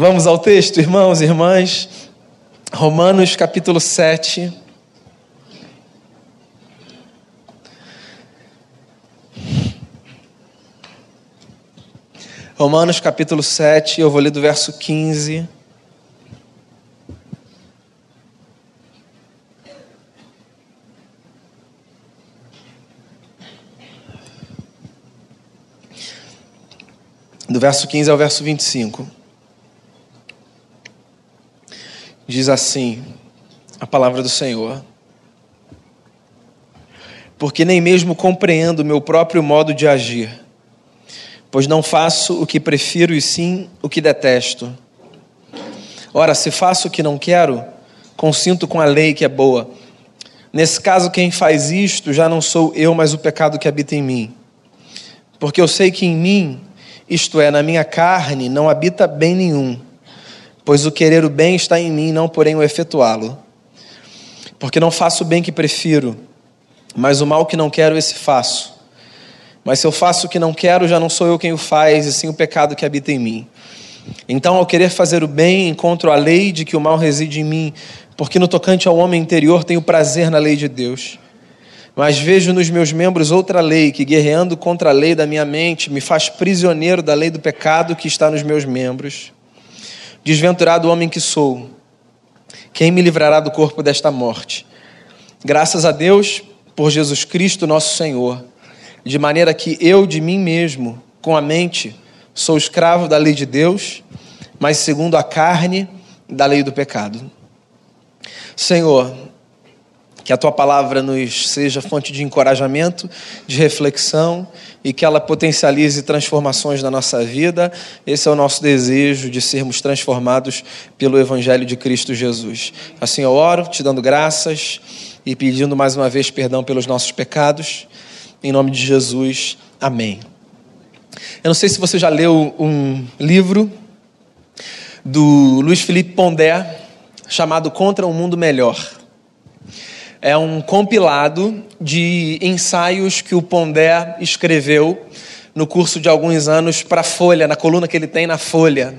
Vamos ao texto, irmãos e irmãs. Romanos capítulo 7. Romanos capítulo 7, eu vou ler do verso 15. Do verso 15 ao verso 25. Diz assim a palavra do Senhor: Porque nem mesmo compreendo o meu próprio modo de agir pois não faço o que prefiro e sim o que detesto. Ora, se faço o que não quero, consinto com a lei que é boa. Nesse caso, quem faz isto já não sou eu, mas o pecado que habita em mim. Porque eu sei que em mim, isto é, na minha carne, não habita bem nenhum, pois o querer o bem está em mim, não porém o efetuá-lo. Porque não faço o bem que prefiro, mas o mal que não quero, esse faço. Mas se eu faço o que não quero, já não sou eu quem o faz, e sim o pecado que habita em mim. Então, ao querer fazer o bem, encontro a lei de que o mal reside em mim, porque no tocante ao homem interior tenho prazer na lei de Deus. Mas vejo nos meus membros outra lei, que guerreando contra a lei da minha mente, me faz prisioneiro da lei do pecado que está nos meus membros. Desventurado homem que sou, quem me livrará do corpo desta morte? Graças a Deus por Jesus Cristo, nosso Senhor de maneira que eu de mim mesmo, com a mente, sou escravo da lei de Deus, mas segundo a carne, da lei do pecado. Senhor, que a tua palavra nos seja fonte de encorajamento, de reflexão e que ela potencialize transformações na nossa vida. Esse é o nosso desejo de sermos transformados pelo Evangelho de Cristo Jesus. Assim eu oro, te dando graças e pedindo mais uma vez perdão pelos nossos pecados em nome de Jesus, amém. Eu não sei se você já leu um livro do Luiz Felipe Pondé chamado Contra um Mundo Melhor. É um compilado de ensaios que o Pondé escreveu no curso de alguns anos para a Folha, na coluna que ele tem na Folha.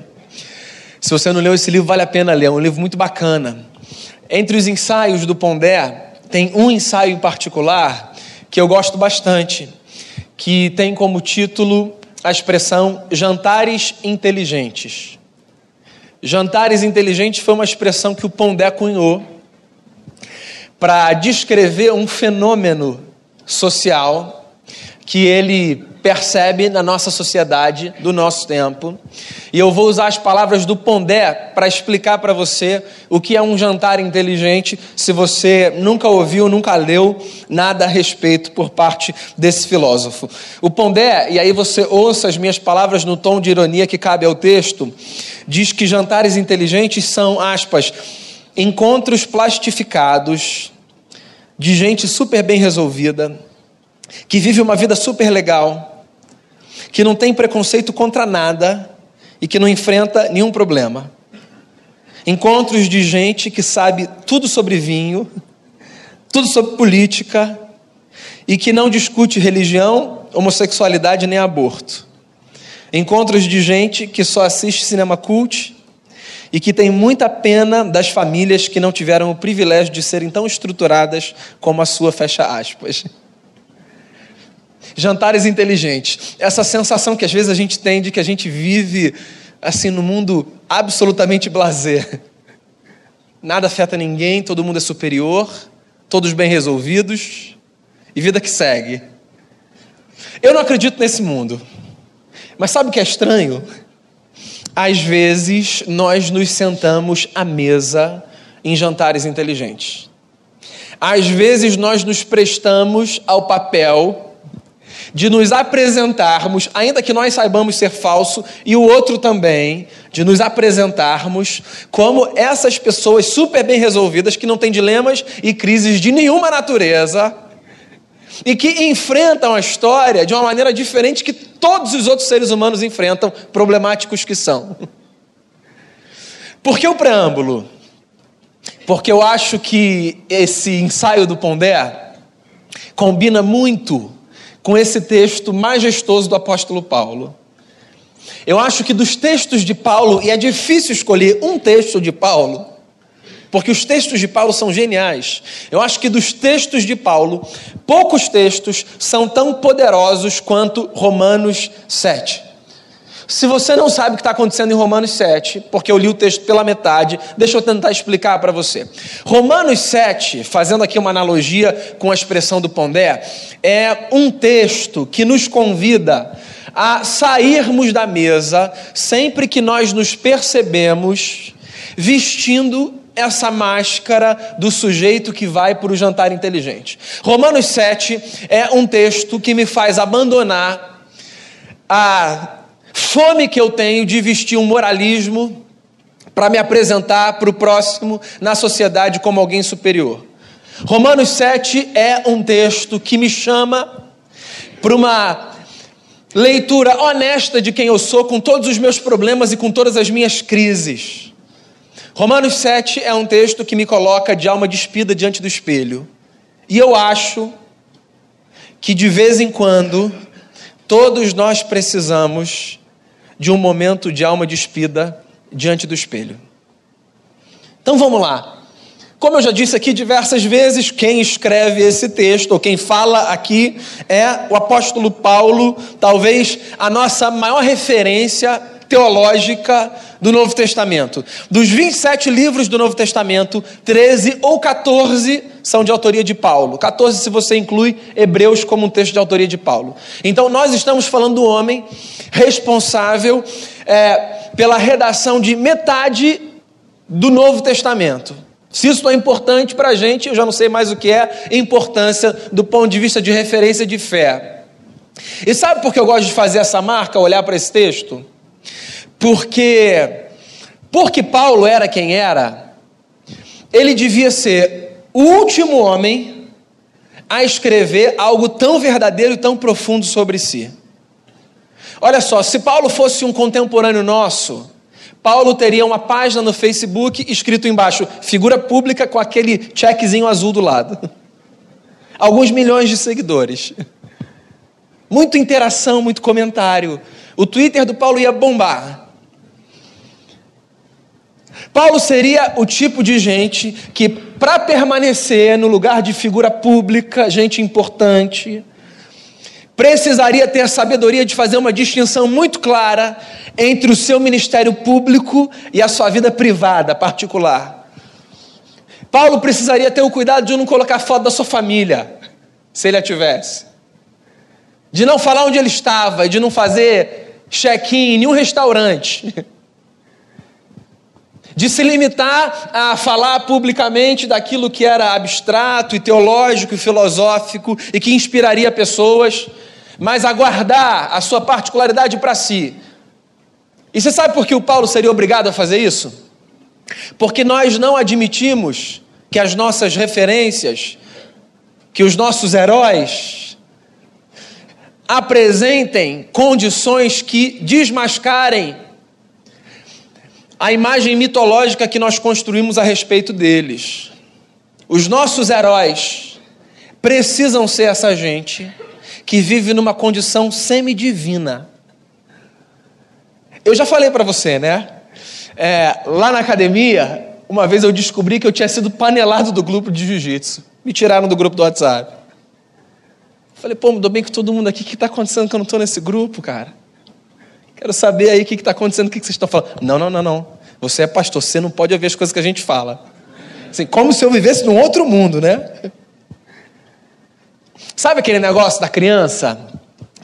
Se você não leu esse livro, vale a pena ler, é um livro muito bacana. Entre os ensaios do Pondé, tem um ensaio em particular que eu gosto bastante, que tem como título a expressão jantares inteligentes. Jantares inteligentes foi uma expressão que o Pondé cunhou para descrever um fenômeno social que ele percebe na nossa sociedade do nosso tempo. E eu vou usar as palavras do Pondé para explicar para você o que é um jantar inteligente, se você nunca ouviu, nunca leu nada a respeito por parte desse filósofo. O Pondé, e aí você ouça as minhas palavras no tom de ironia que cabe ao texto, diz que jantares inteligentes são, aspas, encontros plastificados de gente super bem resolvida, que vive uma vida super legal, que não tem preconceito contra nada e que não enfrenta nenhum problema. Encontros de gente que sabe tudo sobre vinho, tudo sobre política e que não discute religião, homossexualidade nem aborto. Encontros de gente que só assiste cinema cult e que tem muita pena das famílias que não tiveram o privilégio de serem tão estruturadas como a sua, fecha aspas jantares inteligentes. Essa sensação que às vezes a gente tem de que a gente vive assim no mundo absolutamente blazer. Nada afeta ninguém, todo mundo é superior, todos bem resolvidos e vida que segue. Eu não acredito nesse mundo. Mas sabe o que é estranho? Às vezes nós nos sentamos à mesa em jantares inteligentes. Às vezes nós nos prestamos ao papel de nos apresentarmos, ainda que nós saibamos ser falso, e o outro também, de nos apresentarmos como essas pessoas super bem resolvidas, que não têm dilemas e crises de nenhuma natureza, e que enfrentam a história de uma maneira diferente que todos os outros seres humanos enfrentam, problemáticos que são. Por que o preâmbulo? Porque eu acho que esse ensaio do Pondé combina muito com esse texto majestoso do apóstolo Paulo. Eu acho que dos textos de Paulo, e é difícil escolher um texto de Paulo, porque os textos de Paulo são geniais. Eu acho que dos textos de Paulo, poucos textos são tão poderosos quanto Romanos 7. Se você não sabe o que está acontecendo em Romanos 7, porque eu li o texto pela metade, deixa eu tentar explicar para você. Romanos 7, fazendo aqui uma analogia com a expressão do Pondé, é um texto que nos convida a sairmos da mesa sempre que nós nos percebemos vestindo essa máscara do sujeito que vai para o jantar inteligente. Romanos 7 é um texto que me faz abandonar a fome que eu tenho de vestir um moralismo para me apresentar para o próximo na sociedade como alguém superior. Romanos 7 é um texto que me chama para uma leitura honesta de quem eu sou, com todos os meus problemas e com todas as minhas crises. Romanos 7 é um texto que me coloca de alma despida diante do espelho. E eu acho que de vez em quando todos nós precisamos de um momento de alma despida diante do espelho. Então vamos lá. Como eu já disse aqui diversas vezes, quem escreve esse texto, ou quem fala aqui, é o apóstolo Paulo, talvez a nossa maior referência teológica do Novo Testamento. Dos 27 livros do Novo Testamento, 13 ou 14 são de autoria de Paulo. 14 se você inclui Hebreus como um texto de autoria de Paulo. Então nós estamos falando do homem responsável é, pela redação de metade do Novo Testamento. Se isso é importante para a gente, eu já não sei mais o que é importância do ponto de vista de referência de fé. E sabe por que eu gosto de fazer essa marca, olhar para esse texto? Porque, porque Paulo era quem era, ele devia ser o último homem a escrever algo tão verdadeiro e tão profundo sobre si. Olha só, se Paulo fosse um contemporâneo nosso, Paulo teria uma página no Facebook escrito embaixo, figura pública com aquele checkzinho azul do lado. Alguns milhões de seguidores. Muita interação, muito comentário. O Twitter do Paulo ia bombar. Paulo seria o tipo de gente que, para permanecer no lugar de figura pública, gente importante, precisaria ter a sabedoria de fazer uma distinção muito clara entre o seu ministério público e a sua vida privada, particular. Paulo precisaria ter o cuidado de não colocar foto da sua família, se ele a tivesse, de não falar onde ele estava, de não fazer check-in em nenhum restaurante de se limitar a falar publicamente daquilo que era abstrato e teológico e filosófico e que inspiraria pessoas, mas a guardar a sua particularidade para si. E você sabe por que o Paulo seria obrigado a fazer isso? Porque nós não admitimos que as nossas referências, que os nossos heróis, apresentem condições que desmascarem a imagem mitológica que nós construímos a respeito deles. Os nossos heróis precisam ser essa gente que vive numa condição semidivina. Eu já falei para você, né? É, lá na academia, uma vez eu descobri que eu tinha sido panelado do grupo de jiu-jitsu. Me tiraram do grupo do WhatsApp. Falei, pô, mudou bem com todo mundo aqui. O que está acontecendo que eu não estou nesse grupo, cara? Quero saber aí o que está acontecendo, o que vocês estão falando. Não, não, não, não. Você é pastor, você não pode ouvir as coisas que a gente fala. Assim, como se eu vivesse num outro mundo, né? Sabe aquele negócio da criança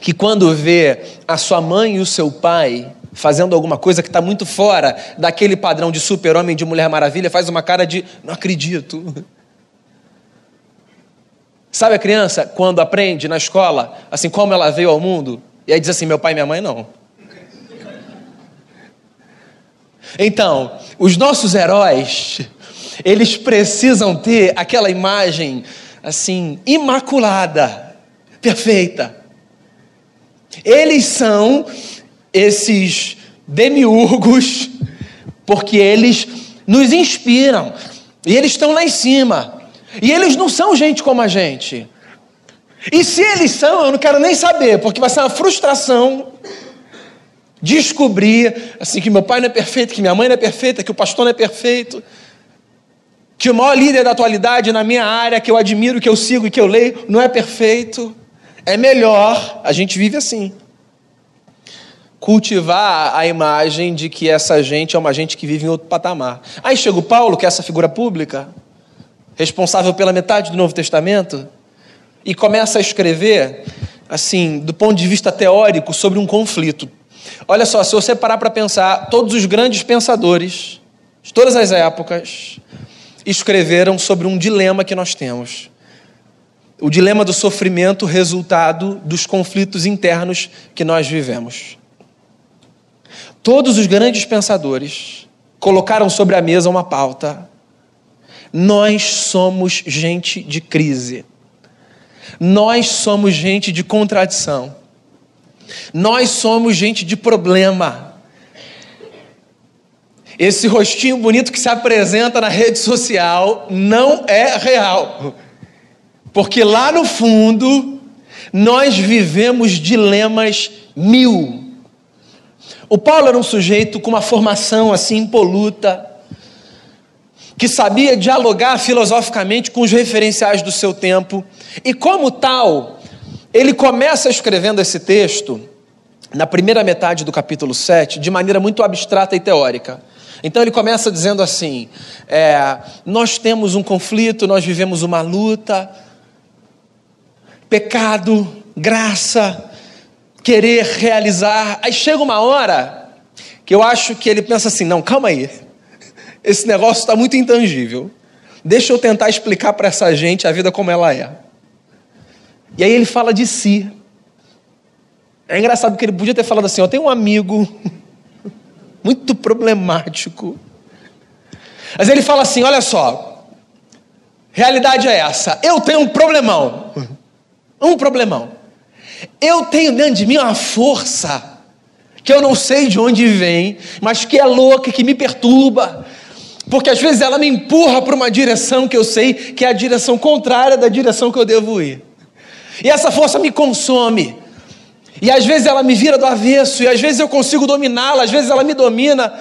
que quando vê a sua mãe e o seu pai fazendo alguma coisa que está muito fora daquele padrão de super-homem, de Mulher Maravilha, faz uma cara de não acredito. Sabe a criança quando aprende na escola, assim como ela veio ao mundo, e aí diz assim: meu pai e minha mãe não. Então, os nossos heróis, eles precisam ter aquela imagem assim, imaculada, perfeita. Eles são esses demiurgos, porque eles nos inspiram, e eles estão lá em cima, e eles não são gente como a gente. E se eles são, eu não quero nem saber, porque vai ser uma frustração Descobrir assim que meu pai não é perfeito, que minha mãe não é perfeita, que o pastor não é perfeito, que o maior líder da atualidade na minha área, que eu admiro, que eu sigo e que eu leio, não é perfeito. É melhor, a gente vive assim. Cultivar a imagem de que essa gente é uma gente que vive em outro patamar. Aí chega o Paulo, que é essa figura pública, responsável pela metade do Novo Testamento, e começa a escrever, assim, do ponto de vista teórico, sobre um conflito. Olha só, se você parar para pensar, todos os grandes pensadores, de todas as épocas, escreveram sobre um dilema que nós temos. O dilema do sofrimento resultado dos conflitos internos que nós vivemos. Todos os grandes pensadores colocaram sobre a mesa uma pauta. Nós somos gente de crise. Nós somos gente de contradição. Nós somos gente de problema. Esse rostinho bonito que se apresenta na rede social não é real. Porque lá no fundo, nós vivemos dilemas mil. O Paulo era um sujeito com uma formação assim impoluta, que sabia dialogar filosoficamente com os referenciais do seu tempo, e como tal, ele começa escrevendo esse texto na primeira metade do capítulo 7, de maneira muito abstrata e teórica. Então ele começa dizendo assim: é, nós temos um conflito, nós vivemos uma luta, pecado, graça, querer realizar. Aí chega uma hora que eu acho que ele pensa assim: não, calma aí, esse negócio está muito intangível. Deixa eu tentar explicar para essa gente a vida como ela é. E aí ele fala de si. É engraçado que ele podia ter falado assim: eu tenho um amigo muito problemático. Mas ele fala assim: olha só, realidade é essa, eu tenho um problemão, um problemão. Eu tenho dentro de mim uma força que eu não sei de onde vem, mas que é louca, que me perturba, porque às vezes ela me empurra para uma direção que eu sei que é a direção contrária da direção que eu devo ir. E essa força me consome. E às vezes ela me vira do avesso, e às vezes eu consigo dominá-la, às vezes ela me domina.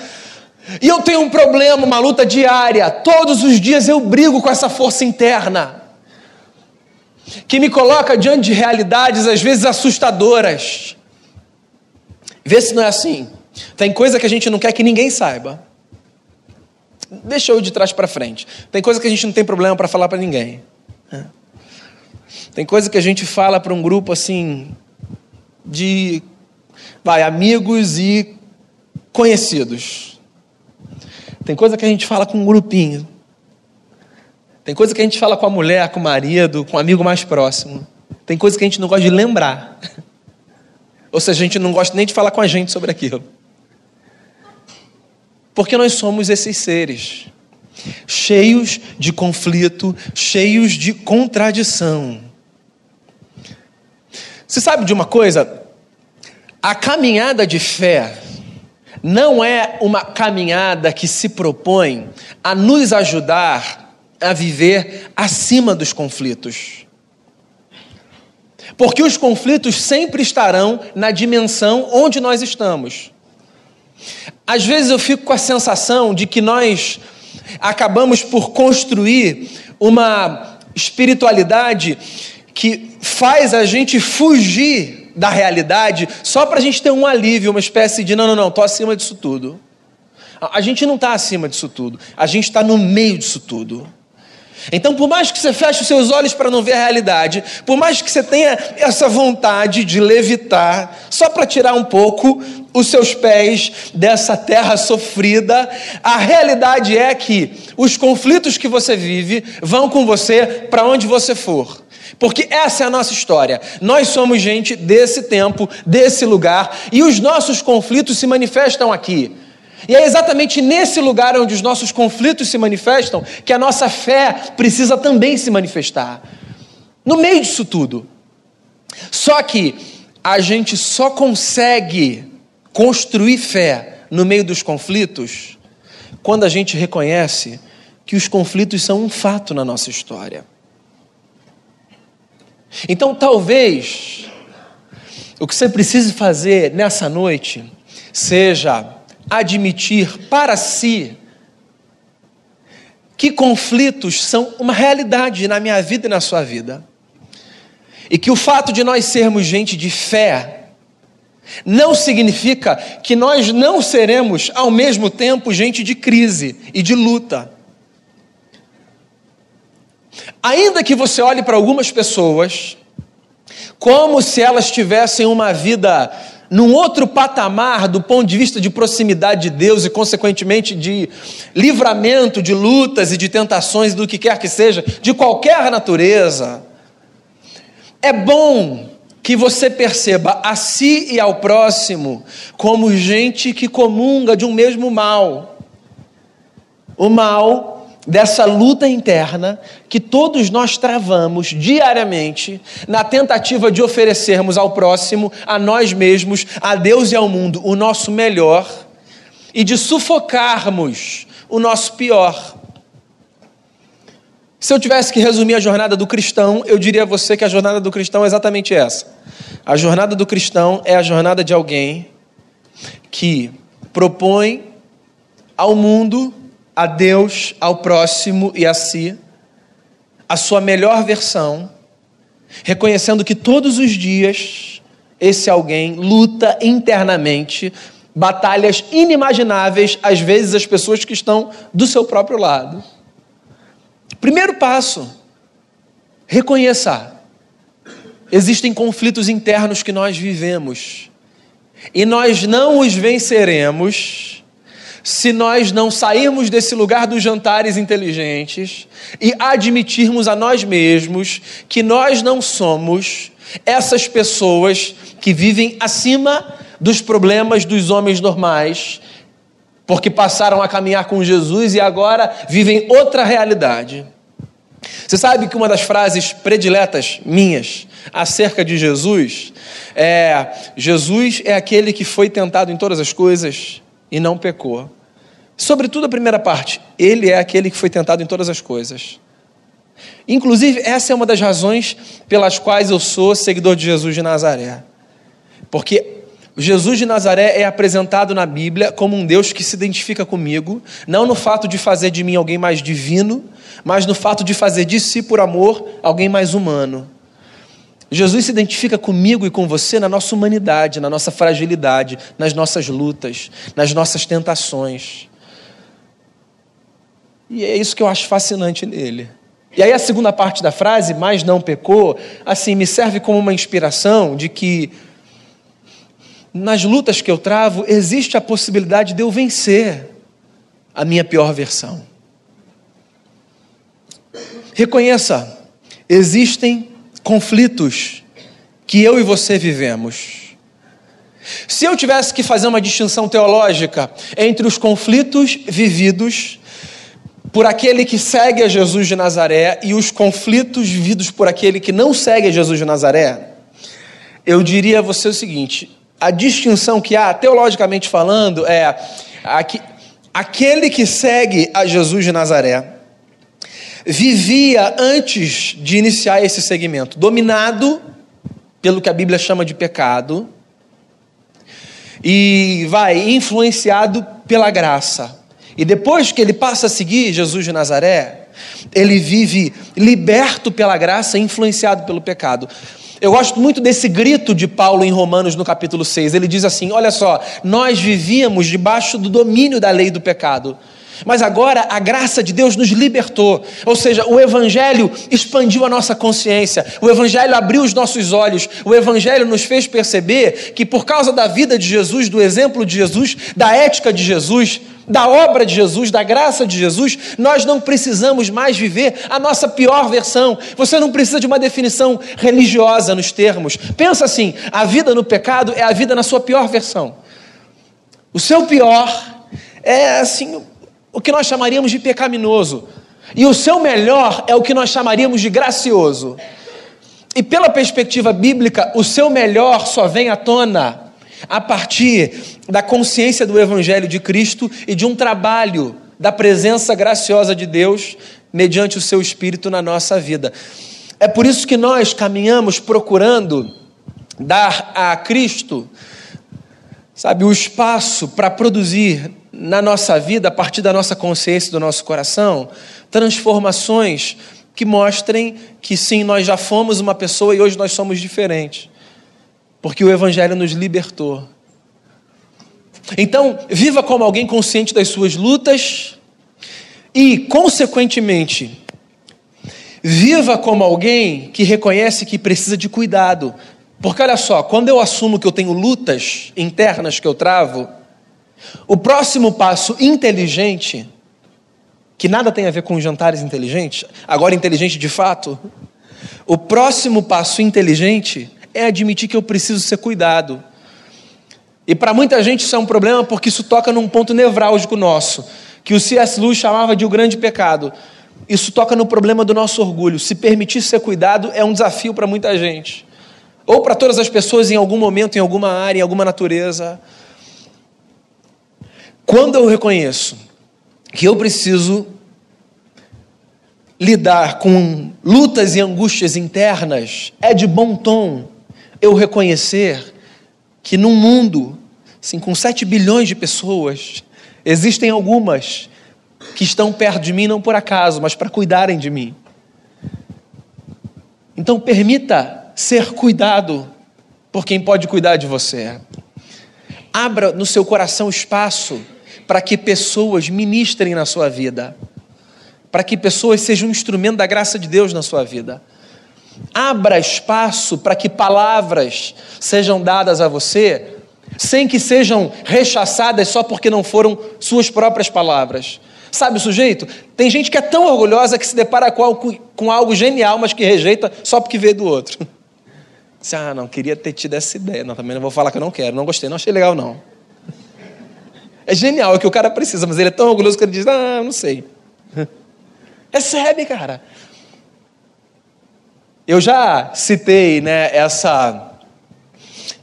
E eu tenho um problema, uma luta diária. Todos os dias eu brigo com essa força interna, que me coloca diante de realidades às vezes assustadoras. Vê se não é assim. Tem coisa que a gente não quer que ninguém saiba. Deixa eu de trás para frente. Tem coisa que a gente não tem problema para falar para ninguém. Tem coisa que a gente fala para um grupo assim, de vai, amigos e conhecidos. Tem coisa que a gente fala com um grupinho. Tem coisa que a gente fala com a mulher, com o marido, com o amigo mais próximo. Tem coisa que a gente não gosta de lembrar. Ou seja, a gente não gosta nem de falar com a gente sobre aquilo. Porque nós somos esses seres, cheios de conflito, cheios de contradição. Você sabe de uma coisa? A caminhada de fé não é uma caminhada que se propõe a nos ajudar a viver acima dos conflitos. Porque os conflitos sempre estarão na dimensão onde nós estamos. Às vezes eu fico com a sensação de que nós acabamos por construir uma espiritualidade que faz a gente fugir da realidade só para a gente ter um alívio, uma espécie de não, não, não, estou acima disso tudo. A gente não está acima disso tudo, a gente está no meio disso tudo. Então, por mais que você feche os seus olhos para não ver a realidade, por mais que você tenha essa vontade de levitar, só para tirar um pouco os seus pés dessa terra sofrida, a realidade é que os conflitos que você vive vão com você para onde você for. Porque essa é a nossa história. Nós somos gente desse tempo, desse lugar, e os nossos conflitos se manifestam aqui. E é exatamente nesse lugar onde os nossos conflitos se manifestam que a nossa fé precisa também se manifestar. No meio disso tudo. Só que a gente só consegue construir fé no meio dos conflitos quando a gente reconhece que os conflitos são um fato na nossa história. Então, talvez, o que você precise fazer nessa noite seja admitir para si que conflitos são uma realidade na minha vida e na sua vida. E que o fato de nós sermos gente de fé não significa que nós não seremos, ao mesmo tempo, gente de crise e de luta. Ainda que você olhe para algumas pessoas como se elas tivessem uma vida num outro patamar do ponto de vista de proximidade de Deus e, consequentemente, de livramento de lutas e de tentações do que quer que seja, de qualquer natureza. É bom que você perceba a si e ao próximo como gente que comunga de um mesmo mal. O mal dessa luta interna que todos nós travamos diariamente na tentativa de oferecermos ao próximo, a nós mesmos, a Deus e ao mundo o nosso melhor e de sufocarmos o nosso pior. Se eu tivesse que resumir a jornada do cristão, eu diria a você que a jornada do cristão é exatamente essa. A jornada do cristão é a jornada de alguém que propõe ao mundo a Deus, ao próximo e a si, a sua melhor versão, reconhecendo que todos os dias esse alguém luta internamente batalhas inimagináveis, às vezes as pessoas que estão do seu próprio lado. Primeiro passo, reconheça. Existem conflitos internos que nós vivemos e nós não os venceremos se nós não sairmos desse lugar dos jantares inteligentes e admitirmos a nós mesmos que nós não somos essas pessoas que vivem acima dos problemas dos homens normais, porque passaram a caminhar com Jesus e agora vivem outra realidade. Você sabe que uma das frases prediletas minhas acerca de Jesus é: Jesus é aquele que foi tentado em todas as coisas e não pecou. Sobretudo a primeira parte, ele é aquele que foi tentado em todas as coisas. Inclusive, essa é uma das razões pelas quais eu sou seguidor de Jesus de Nazaré. Porque Jesus de Nazaré é apresentado na Bíblia como um Deus que se identifica comigo, não no fato de fazer de mim alguém mais divino, mas no fato de fazer de si, por amor, alguém mais humano. Jesus se identifica comigo e com você na nossa humanidade, na nossa fragilidade, nas nossas lutas, nas nossas tentações. E é isso que eu acho fascinante nele. E aí a segunda parte da frase, mas não pecou, assim, me serve como uma inspiração de que nas lutas que eu travo existe a possibilidade de eu vencer a minha pior versão. Reconheça, existem conflitos que eu e você vivemos. Se eu tivesse que fazer uma distinção teológica entre os conflitos vividos por aquele que segue a Jesus de Nazaré e os conflitos vividos por aquele que não segue a Jesus de Nazaré, eu diria a você o seguinte: a distinção que há, teologicamente falando, é aquele que segue a Jesus de Nazaré vivia antes de iniciar esse segmento, dominado pelo que a Bíblia chama de pecado, e vai influenciado pela graça. E depois que ele passa a seguir Jesus de Nazaré, ele vive liberto pela graça, influenciado pelo pecado. Eu gosto muito desse grito de Paulo em Romanos no capítulo 6. Ele diz assim: Olha só, nós vivíamos debaixo do domínio da lei do pecado. Mas agora a graça de Deus nos libertou, ou seja, o Evangelho expandiu a nossa consciência, o Evangelho abriu os nossos olhos, o Evangelho nos fez perceber que por causa da vida de Jesus, do exemplo de Jesus, da ética de Jesus, da obra de Jesus, da graça de Jesus, nós não precisamos mais viver a nossa pior versão. Você não precisa de uma definição religiosa nos termos. Pensa assim: a vida no pecado é a vida na sua pior versão. O seu pior é assim o que nós chamaríamos de pecaminoso. E o seu melhor é o que nós chamaríamos de gracioso. E pela perspectiva bíblica, o seu melhor só vem à tona a partir da consciência do Evangelho de Cristo e de um trabalho da presença graciosa de Deus mediante o seu Espírito na nossa vida. É por isso que nós caminhamos procurando dar a Cristo sabe, o espaço para produzir na nossa vida, a partir da nossa consciência, do nosso coração, transformações que mostrem que sim, nós já fomos uma pessoa e hoje nós somos diferentes. Porque o Evangelho nos libertou. Então, viva como alguém consciente das suas lutas e, consequentemente, viva como alguém que reconhece que precisa de cuidado. Porque olha só, quando eu assumo que eu tenho lutas internas que eu travo, o próximo passo inteligente que nada tem a ver com jantares inteligentes, agora inteligente de fato, o próximo passo inteligente é admitir que eu preciso ser cuidado. E para muita gente isso é um problema porque isso toca num ponto nevrálgico nosso, que o C.S. Lewis chamava de o grande pecado. Isso toca no problema do nosso orgulho. Se permitir ser cuidado é um desafio para muita gente. Ou para todas as pessoas em algum momento, em alguma área, em alguma natureza. Quando eu reconheço que eu preciso lidar com lutas e angústias internas, é de bom tom eu reconhecer que num mundo assim, com 7 bilhões de pessoas, existem algumas que estão perto de mim não por acaso, mas para cuidarem de mim. Então permita ser cuidado por quem pode cuidar de você. Abra no seu coração espaço para que pessoas ministrem na sua vida, para que pessoas sejam um instrumento da graça de Deus na sua vida. Abra espaço para que palavras sejam dadas a você, sem que sejam rechaçadas só porque não foram suas próprias palavras. Sabe o sujeito? Tem gente que é tão orgulhosa que se depara com algo, com algo genial, mas que rejeita só porque vê do outro. Ah, não, queria ter tido essa ideia. Não, também não vou falar que eu não quero, não gostei, não achei legal, não. É genial, é o que o cara precisa, mas ele é tão orgulhoso que ele diz: Ah, não sei. Recebe, cara. Eu já citei né, essa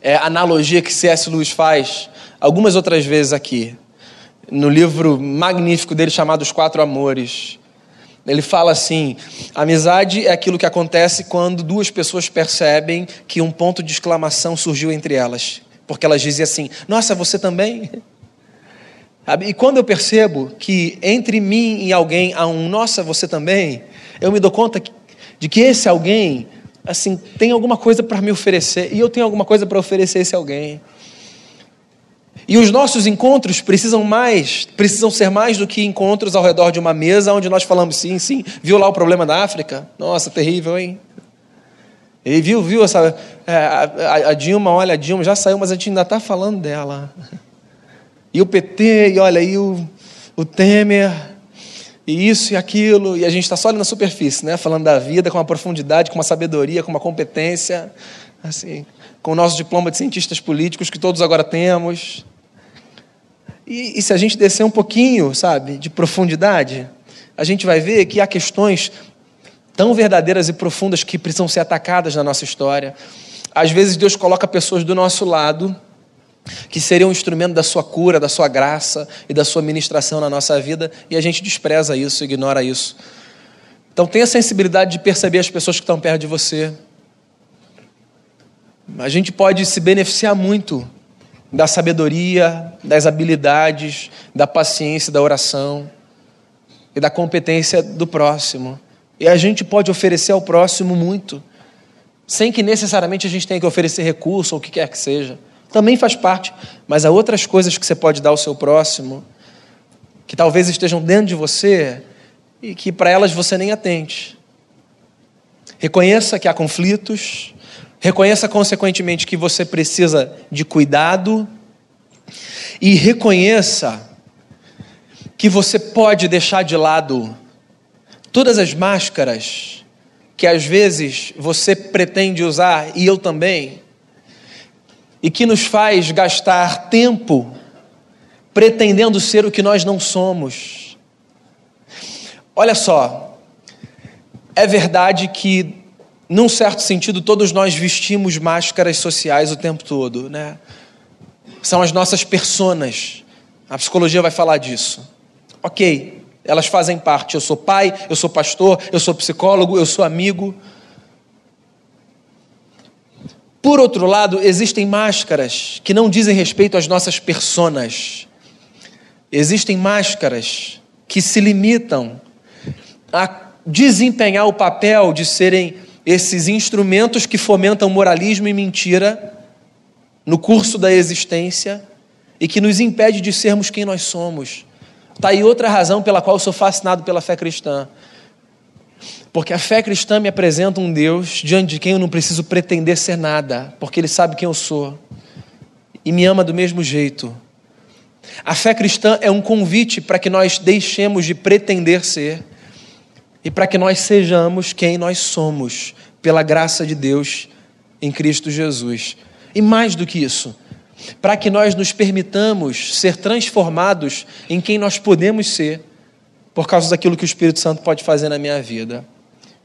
é, analogia que C.S. Lewis faz algumas outras vezes aqui, no livro magnífico dele chamado Os Quatro Amores. Ele fala assim: amizade é aquilo que acontece quando duas pessoas percebem que um ponto de exclamação surgiu entre elas, porque elas dizem assim: Nossa, você também? E quando eu percebo que entre mim e alguém há um nossa, você também, eu me dou conta de que esse alguém, assim, tem alguma coisa para me oferecer e eu tenho alguma coisa para oferecer a esse alguém. E os nossos encontros precisam mais, precisam ser mais do que encontros ao redor de uma mesa onde nós falamos sim, sim. Viu lá o problema da África? Nossa, terrível, hein? E viu, viu essa é, a, a, Dilma, olha, a Dilma já saiu, mas a gente ainda está falando dela. E o PT, e olha, e o, o Temer, e isso e aquilo, e a gente está só ali na superfície, né? falando da vida com uma profundidade, com uma sabedoria, com uma competência, assim, com o nosso diploma de cientistas políticos que todos agora temos. E, e se a gente descer um pouquinho, sabe, de profundidade, a gente vai ver que há questões tão verdadeiras e profundas que precisam ser atacadas na nossa história. Às vezes Deus coloca pessoas do nosso lado que seria um instrumento da sua cura, da sua graça e da sua ministração na nossa vida, e a gente despreza isso, ignora isso. Então tenha a sensibilidade de perceber as pessoas que estão perto de você. A gente pode se beneficiar muito da sabedoria, das habilidades, da paciência, da oração e da competência do próximo. E a gente pode oferecer ao próximo muito, sem que necessariamente a gente tenha que oferecer recurso ou o que quer que seja também faz parte, mas há outras coisas que você pode dar ao seu próximo, que talvez estejam dentro de você e que para elas você nem atende. Reconheça que há conflitos, reconheça consequentemente que você precisa de cuidado e reconheça que você pode deixar de lado todas as máscaras que às vezes você pretende usar e eu também e que nos faz gastar tempo pretendendo ser o que nós não somos. Olha só, é verdade que, num certo sentido, todos nós vestimos máscaras sociais o tempo todo, né? São as nossas personas. A psicologia vai falar disso. Ok, elas fazem parte. Eu sou pai, eu sou pastor, eu sou psicólogo, eu sou amigo. Por outro lado, existem máscaras que não dizem respeito às nossas personas. Existem máscaras que se limitam a desempenhar o papel de serem esses instrumentos que fomentam moralismo e mentira no curso da existência e que nos impede de sermos quem nós somos. Está aí outra razão pela qual sou fascinado pela fé cristã. Porque a fé cristã me apresenta um Deus diante de quem eu não preciso pretender ser nada, porque Ele sabe quem eu sou e me ama do mesmo jeito. A fé cristã é um convite para que nós deixemos de pretender ser e para que nós sejamos quem nós somos, pela graça de Deus em Cristo Jesus. E mais do que isso, para que nós nos permitamos ser transformados em quem nós podemos ser, por causa daquilo que o Espírito Santo pode fazer na minha vida.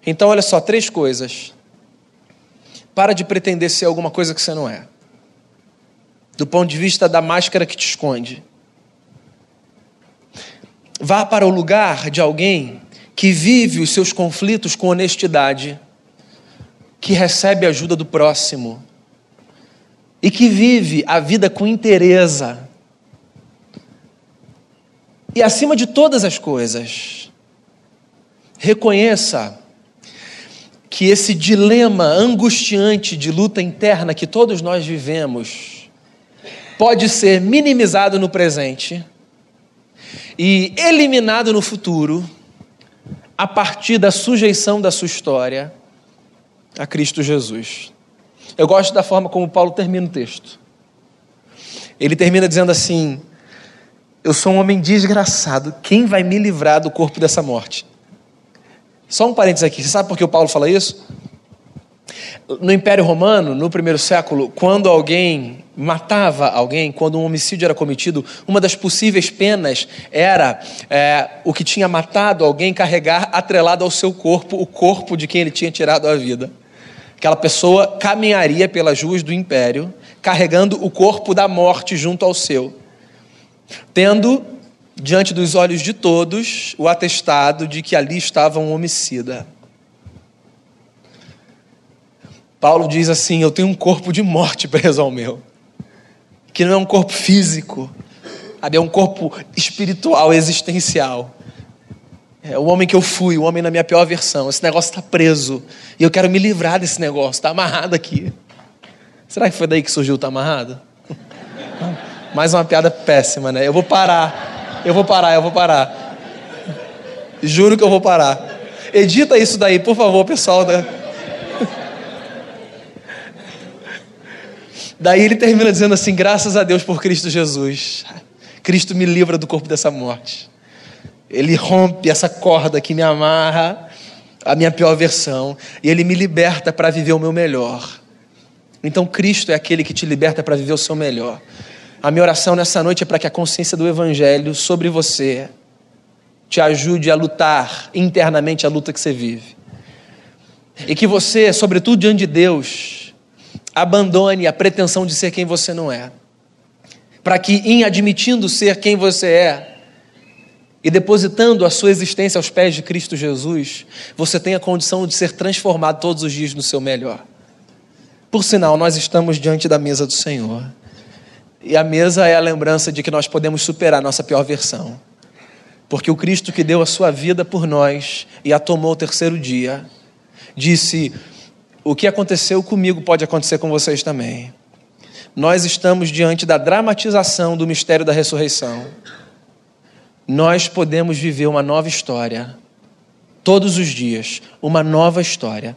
Então, olha só, três coisas. Para de pretender ser alguma coisa que você não é. Do ponto de vista da máscara que te esconde. Vá para o lugar de alguém que vive os seus conflitos com honestidade, que recebe a ajuda do próximo e que vive a vida com interesa. E acima de todas as coisas, reconheça que esse dilema angustiante de luta interna que todos nós vivemos pode ser minimizado no presente e eliminado no futuro a partir da sujeição da sua história a Cristo Jesus. Eu gosto da forma como Paulo termina o texto. Ele termina dizendo assim: Eu sou um homem desgraçado, quem vai me livrar do corpo dessa morte? Só um parênteses aqui, você sabe por que o Paulo fala isso? No Império Romano, no primeiro século, quando alguém matava alguém, quando um homicídio era cometido, uma das possíveis penas era é, o que tinha matado alguém carregar atrelado ao seu corpo o corpo de quem ele tinha tirado a vida. Aquela pessoa caminharia pelas ruas do império, carregando o corpo da morte junto ao seu, tendo diante dos olhos de todos, o atestado de que ali estava um homicida. Paulo diz assim: Eu tenho um corpo de morte preso ao meu, que não é um corpo físico, é um corpo espiritual, existencial. É o homem que eu fui, o homem na minha pior versão. Esse negócio está preso. E eu quero me livrar desse negócio. Está amarrado aqui. Será que foi daí que surgiu o está amarrado? Mais uma piada péssima, né? Eu vou parar. Eu vou parar, eu vou parar. Juro que eu vou parar. Edita isso daí, por favor, pessoal. Da... Daí ele termina dizendo assim: graças a Deus por Cristo Jesus. Cristo me livra do corpo dessa morte. Ele rompe essa corda que me amarra a minha pior versão e ele me liberta para viver o meu melhor. Então Cristo é aquele que te liberta para viver o seu melhor. A minha oração nessa noite é para que a consciência do Evangelho sobre você te ajude a lutar internamente a luta que você vive. E que você, sobretudo diante de Deus, abandone a pretensão de ser quem você não é. Para que, em admitindo ser quem você é, e depositando a sua existência aos pés de Cristo Jesus, você tenha condição de ser transformado todos os dias no seu melhor. Por sinal, nós estamos diante da mesa do Senhor. E a mesa é a lembrança de que nós podemos superar nossa pior versão. Porque o Cristo que deu a sua vida por nós e a tomou o terceiro dia, disse: O que aconteceu comigo pode acontecer com vocês também. Nós estamos diante da dramatização do mistério da ressurreição. Nós podemos viver uma nova história, todos os dias, uma nova história,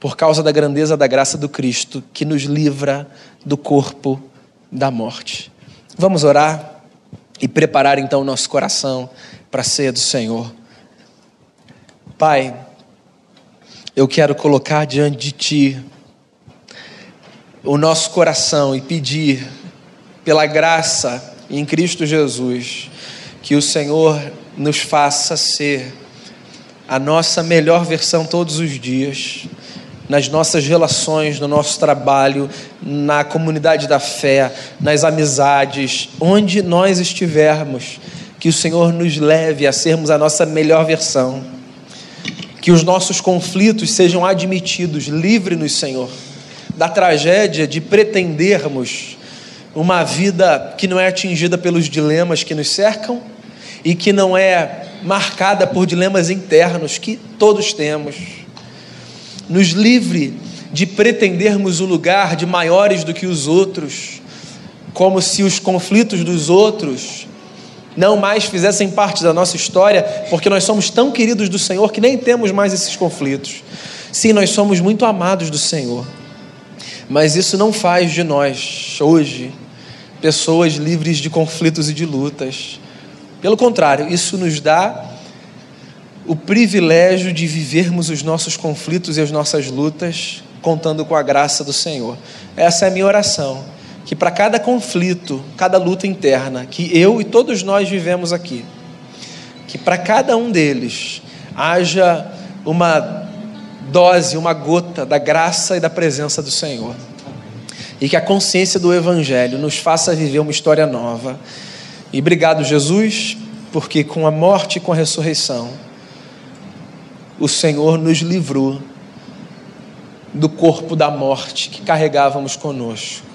por causa da grandeza da graça do Cristo que nos livra do corpo da morte. Vamos orar e preparar então o nosso coração para a ceia do Senhor. Pai, eu quero colocar diante de Ti o nosso coração e pedir, pela graça em Cristo Jesus, que o Senhor nos faça ser a nossa melhor versão todos os dias nas nossas relações, no nosso trabalho, na comunidade da fé, nas amizades, onde nós estivermos, que o Senhor nos leve a sermos a nossa melhor versão. Que os nossos conflitos sejam admitidos, livre-nos, Senhor, da tragédia de pretendermos uma vida que não é atingida pelos dilemas que nos cercam e que não é marcada por dilemas internos que todos temos. Nos livre de pretendermos o lugar de maiores do que os outros, como se os conflitos dos outros não mais fizessem parte da nossa história, porque nós somos tão queridos do Senhor que nem temos mais esses conflitos. Sim, nós somos muito amados do Senhor, mas isso não faz de nós, hoje, pessoas livres de conflitos e de lutas. Pelo contrário, isso nos dá o privilégio de vivermos os nossos conflitos e as nossas lutas contando com a graça do Senhor. Essa é a minha oração que para cada conflito, cada luta interna que eu e todos nós vivemos aqui, que para cada um deles haja uma dose, uma gota da graça e da presença do Senhor. E que a consciência do Evangelho nos faça viver uma história nova. E obrigado, Jesus, porque com a morte e com a ressurreição, o Senhor nos livrou do corpo da morte que carregávamos conosco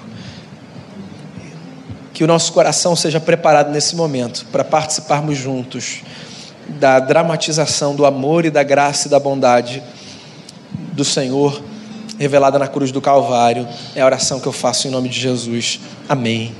que o nosso coração seja preparado nesse momento para participarmos juntos da dramatização do amor e da graça e da bondade do Senhor revelada na cruz do Calvário. É a oração que eu faço em nome de Jesus. Amém.